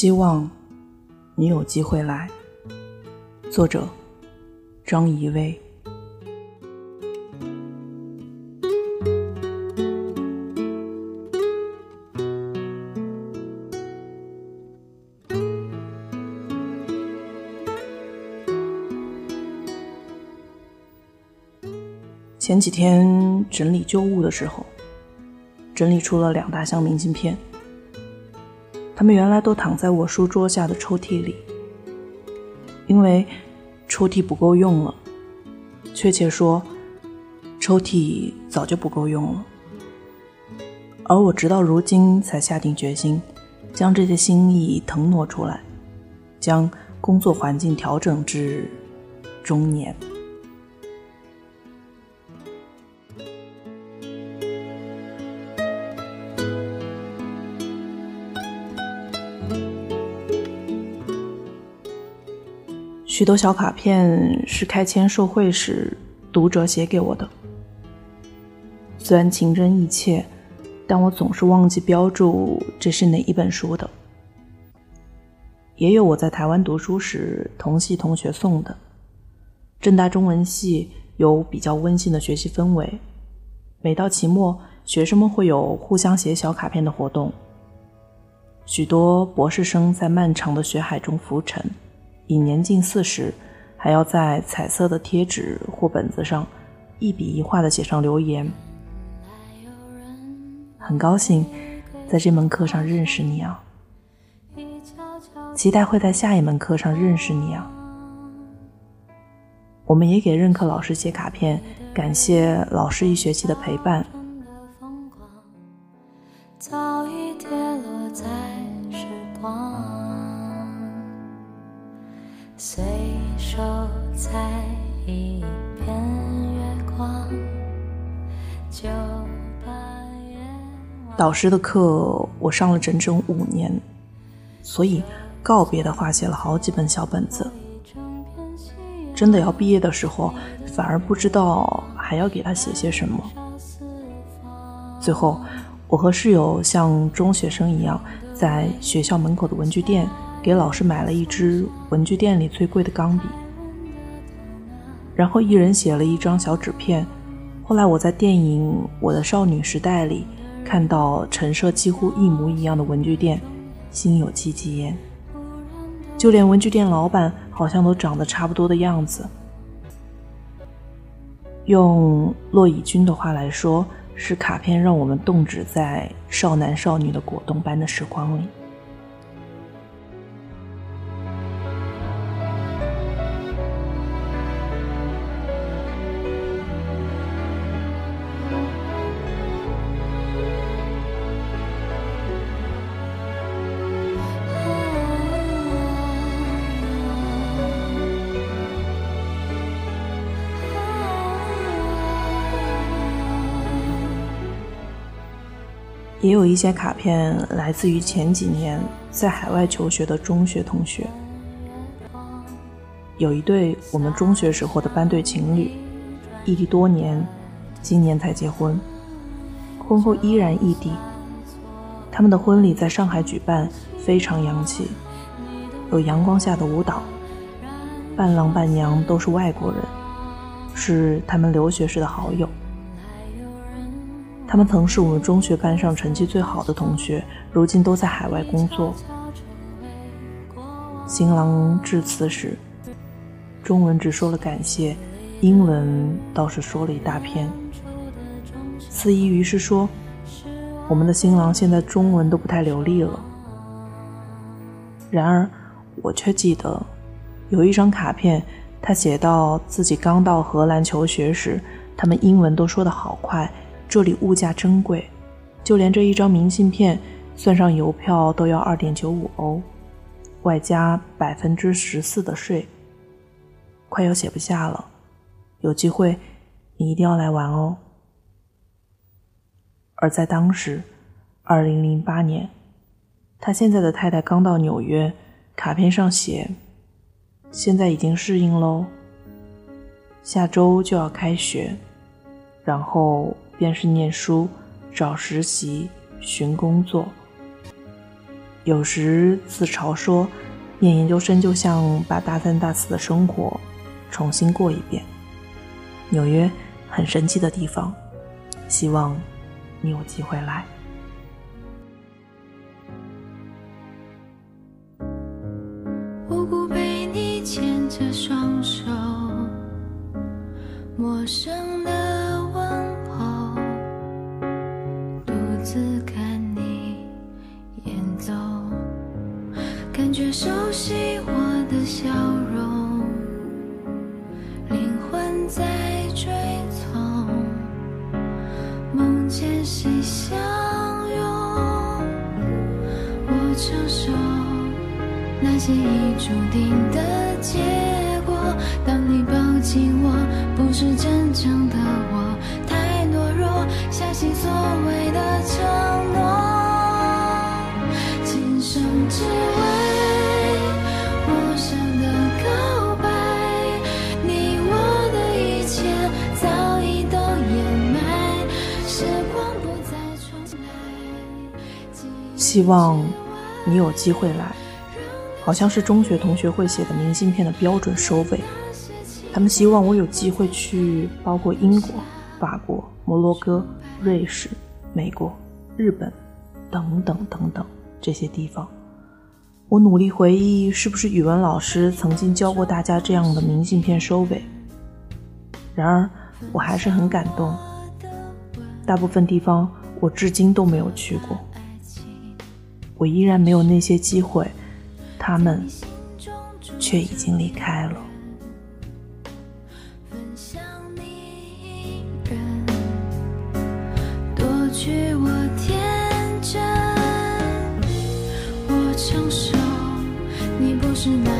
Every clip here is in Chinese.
希望你有机会来。作者：张怡薇。前几天整理旧物的时候，整理出了两大箱明信片。他们原来都躺在我书桌下的抽屉里，因为抽屉不够用了，确切说，抽屉早就不够用了。而我直到如今才下定决心，将这些心意腾挪出来，将工作环境调整至中年。许多小卡片是开签售会时读者写给我的，虽然情真意切，但我总是忘记标注这是哪一本书的。也有我在台湾读书时同系同学送的。正大中文系有比较温馨的学习氛围，每到期末，学生们会有互相写小卡片的活动。许多博士生在漫长的学海中浮沉。已年近四十，还要在彩色的贴纸或本子上一笔一画的写上留言。很高兴在这门课上认识你啊，期待会在下一门课上认识你啊。我们也给任课老师写卡片，感谢老师一学期的陪伴。随手采一片月光，就把导师的课我上了整整五年，所以告别的话写了好几本小本子。真的要毕业的时候，反而不知道还要给他写些什么。最后，我和室友像中学生一样，在学校门口的文具店。给老师买了一支文具店里最贵的钢笔，然后一人写了一张小纸片。后来我在电影《我的少女时代》里看到陈设几乎一模一样的文具店，心有戚戚焉。就连文具店老板好像都长得差不多的样子。用骆以军的话来说，是卡片让我们动止在少男少女的果冻般的时光里。也有一些卡片来自于前几年在海外求学的中学同学。有一对我们中学时候的班对情侣，异地多年，今年才结婚，婚后依然异地。他们的婚礼在上海举办，非常洋气，有阳光下的舞蹈，伴郎伴娘都是外国人，是他们留学时的好友。他们曾是我们中学班上成绩最好的同学，如今都在海外工作。新郎致辞时，中文只说了感谢，英文倒是说了一大篇。司仪于是说：“我们的新郎现在中文都不太流利了。”然而，我却记得有一张卡片，他写到自己刚到荷兰求学时，他们英文都说得好快。这里物价珍贵，就连这一张明信片，算上邮票都要二点九五欧，外加百分之十四的税，快要写不下了。有机会，你一定要来玩哦。而在当时，二零零八年，他现在的太太刚到纽约，卡片上写：“现在已经适应喽，下周就要开学，然后。”便是念书、找实习、寻工作。有时自嘲说，念研究生就像把大三大四的生活重新过一遍。纽约很神奇的地方，希望你有机会来。无辜被你牵着双手，陌生希望你有机会来。好像是中学同学会写的明信片的标准收尾。他们希望我有机会去，包括英国、法国、摩洛哥、瑞士、美国、日本等等等等这些地方。我努力回忆，是不是语文老师曾经教过大家这样的明信片收尾？然而，我还是很感动。大部分地方我至今都没有去过，我依然没有那些机会。他们却已经离开了。是那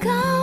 告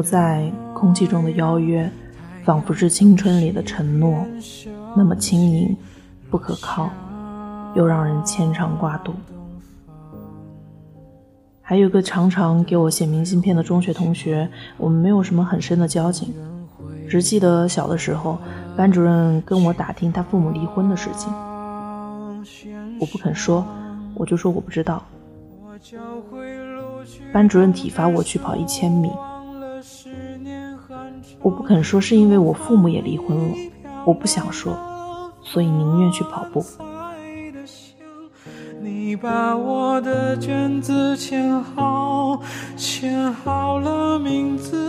悬浮在空气中的邀约，仿佛是青春里的承诺，那么轻盈、不可靠，又让人牵肠挂肚。还有个常常给我写明信片的中学同学，我们没有什么很深的交情，只记得小的时候，班主任跟我打听他父母离婚的事情，我不肯说，我就说我不知道。班主任体罚我去跑一千米，我不肯说是因为我父母也离婚了，我不想说，所以宁愿去跑步。你把我的卷子签好，签好了名字，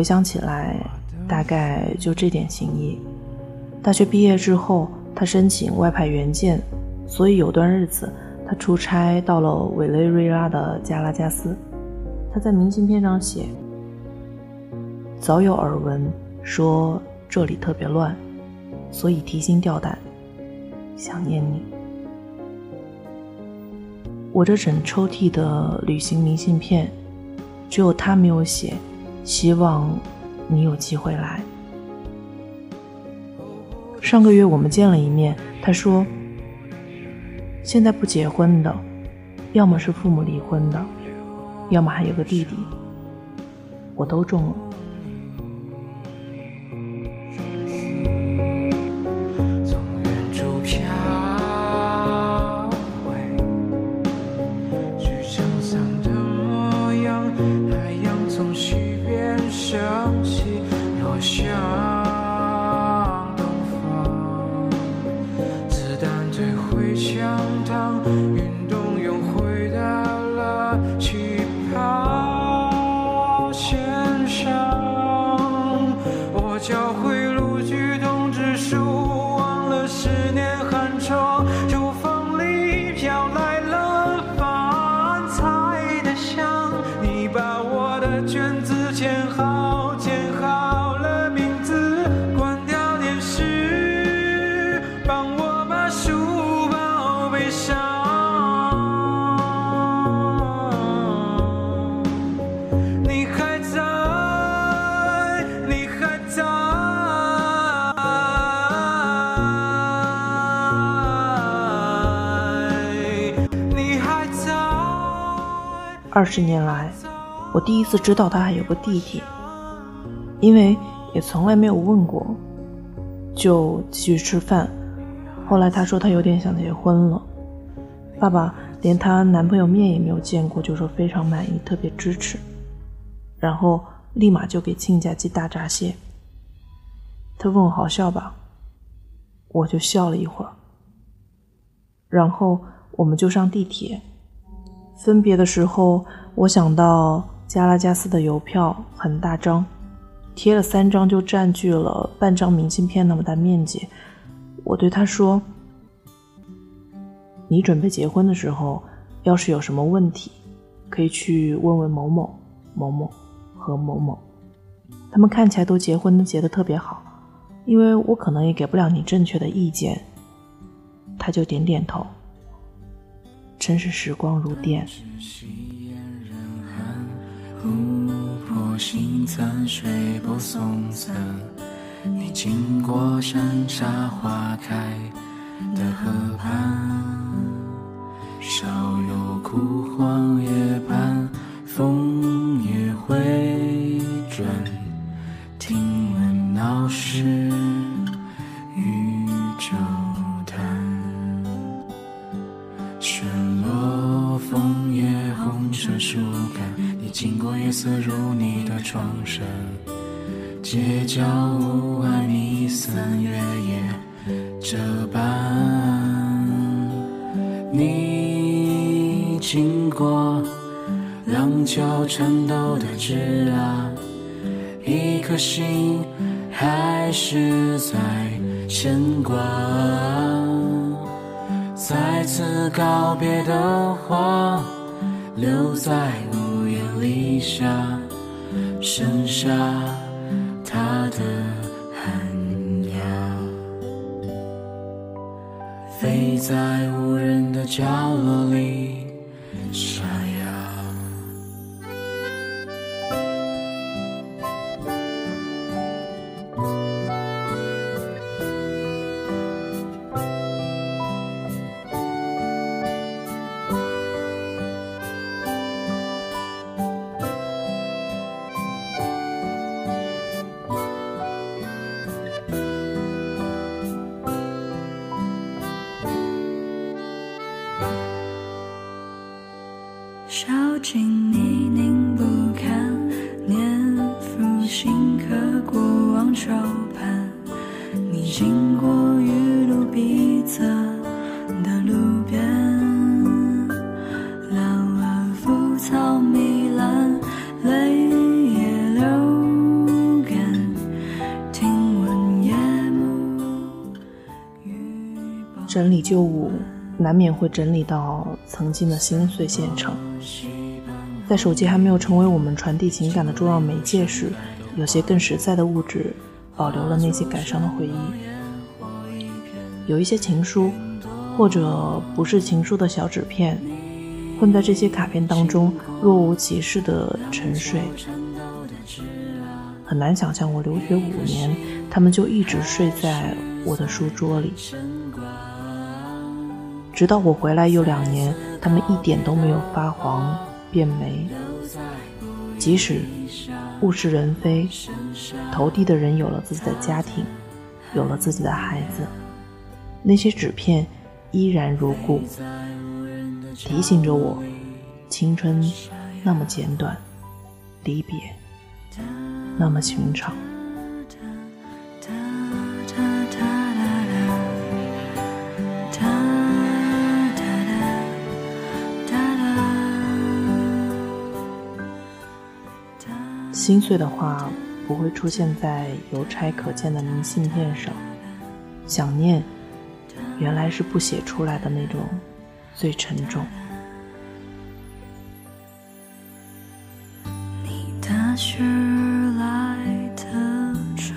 回想起来，大概就这点情谊。大学毕业之后，他申请外派援建，所以有段日子他出差到了委内瑞拉的加拉加斯。他在明信片上写：“早有耳闻，说这里特别乱，所以提心吊胆，想念你。”我这整抽屉的旅行明信片，只有他没有写。希望你有机会来。上个月我们见了一面，他说：“现在不结婚的，要么是父母离婚的，要么还有个弟弟。我都中了。”签好，签好了名字，关掉电视，帮我把书包背上。你还在，你还在，你还在。二十年来，我第一次知道他还有个弟弟，因为也从来没有问过，就继续吃饭。后来她说她有点想结婚了，爸爸连她男朋友面也没有见过，就说非常满意，特别支持，然后立马就给亲家寄大闸蟹。他问我好笑吧，我就笑了一会儿，然后我们就上地铁。分别的时候，我想到加拉加斯的邮票很大张，贴了三张就占据了半张明信片那么大面积。我对他说：“你准备结婚的时候，要是有什么问题，可以去问问某某、某某和某某，他们看起来都结婚结得特别好，因为我可能也给不了你正确的意见。”他就点点头。真是时光如电。夕烟人寒，湖泊星残，水波松散。你经过山茶花开的河畔，少有枯黄叶畔，枫叶回色如你的窗扇，街角屋外弥散月夜这般。你经过廊桥颤抖的枝桠，一颗心还是在牵挂。再次告别的话，留在檐底下，剩下他的寒鸦。飞在无人的角落里，整理旧物，难免会整理到曾经的心碎现场。在手机还没有成为我们传递情感的重要媒介时，有些更实在的物质保留了那些感伤的回忆。有一些情书，或者不是情书的小纸片，混在这些卡片当中，若无其事的沉睡。很难想象，我留学五年，他们就一直睡在我的书桌里。直到我回来又两年，他们一点都没有发黄变霉。即使物是人非，投递的人有了自己的家庭，有了自己的孩子，那些纸片依然如故，提醒着我，青春那么简短，离别那么寻常。心碎的话不会出现在邮差可见的明信片上，想念原来是不写出来的那种最沉重。你踏雪而来的春，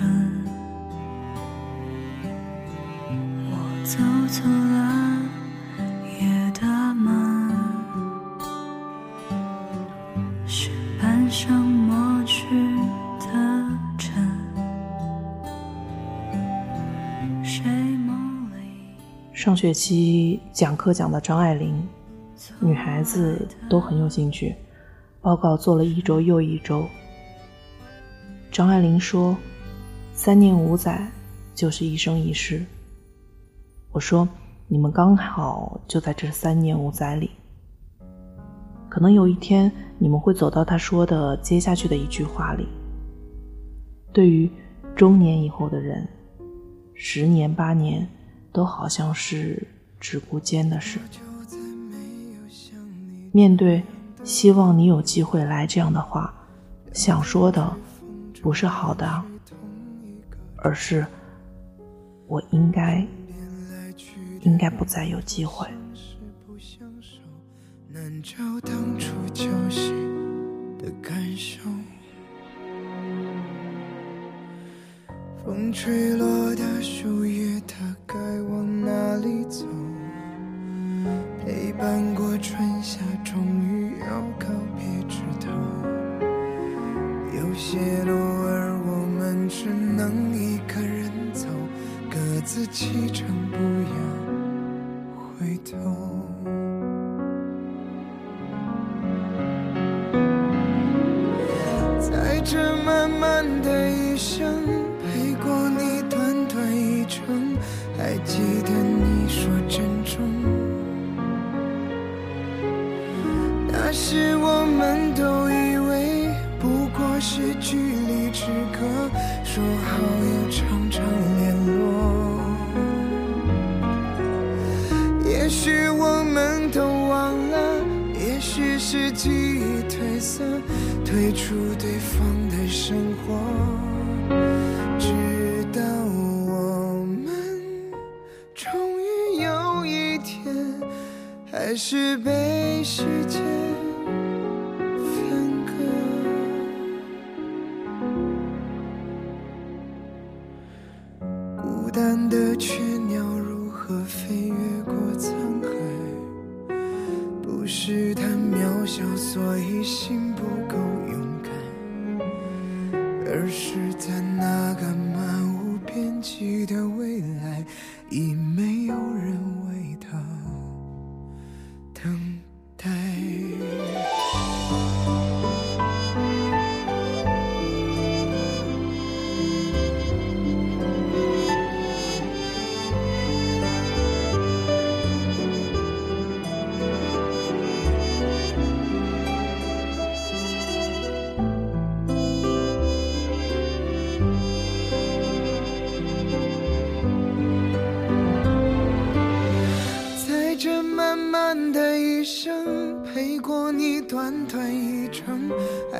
我走错上学期讲课讲的张爱玲，女孩子都很有兴趣，报告做了一周又一周。张爱玲说：“三年五载就是一生一世。”我说：“你们刚好就在这三年五载里，可能有一天你们会走到她说的接下去的一句话里。对于中年以后的人，十年八年都好像是指顾间的事。面对希望你有机会来这样的话，想说的不是好的，而是我应该应该不再有机会。难找当初交心的感受。风吹落的树叶，它该往哪里走？住对方的生活，而是在那个漫无边际的未来，已没有人为他